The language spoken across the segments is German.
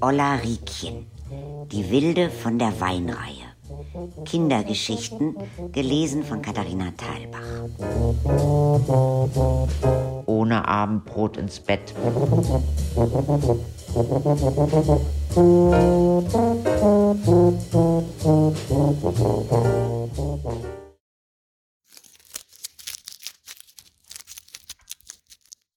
Olla Riekchen, die Wilde von der Weinreihe. Kindergeschichten, gelesen von Katharina Thalbach. Ohne Abendbrot ins Bett.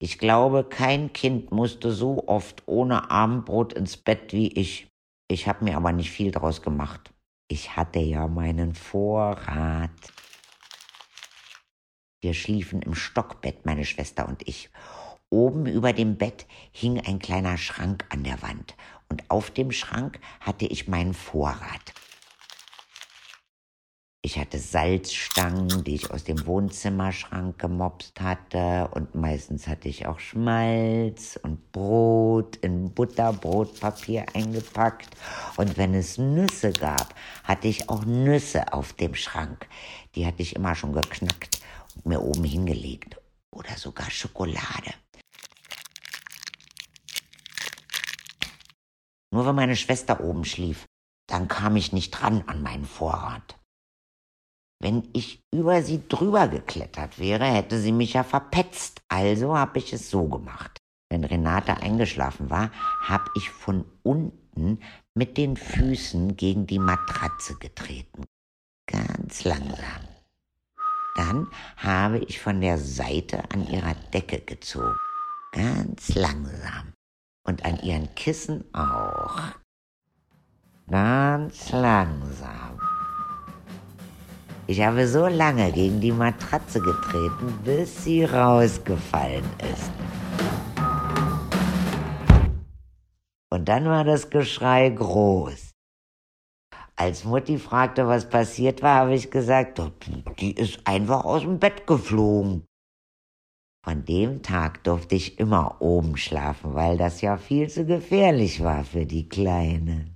Ich glaube, kein Kind musste so oft ohne Abendbrot ins Bett wie ich. Ich habe mir aber nicht viel draus gemacht. Ich hatte ja meinen Vorrat. Wir schliefen im Stockbett, meine Schwester und ich. Oben über dem Bett hing ein kleiner Schrank an der Wand und auf dem Schrank hatte ich meinen Vorrat. Ich hatte Salzstangen, die ich aus dem Wohnzimmerschrank gemopst hatte. Und meistens hatte ich auch Schmalz und Brot in Butterbrotpapier eingepackt. Und wenn es Nüsse gab, hatte ich auch Nüsse auf dem Schrank. Die hatte ich immer schon geknackt und mir oben hingelegt. Oder sogar Schokolade. Nur wenn meine Schwester oben schlief, dann kam ich nicht dran an meinen Vorrat. Wenn ich über sie drüber geklettert wäre, hätte sie mich ja verpetzt. Also habe ich es so gemacht. Wenn Renate eingeschlafen war, habe ich von unten mit den Füßen gegen die Matratze getreten. Ganz langsam. Dann habe ich von der Seite an ihrer Decke gezogen. Ganz langsam. Und an ihren Kissen auch. Ganz langsam. Ich habe so lange gegen die Matratze getreten, bis sie rausgefallen ist. Und dann war das Geschrei groß. Als Mutti fragte, was passiert war, habe ich gesagt, die ist einfach aus dem Bett geflogen. Von dem Tag durfte ich immer oben schlafen, weil das ja viel zu gefährlich war für die Kleine.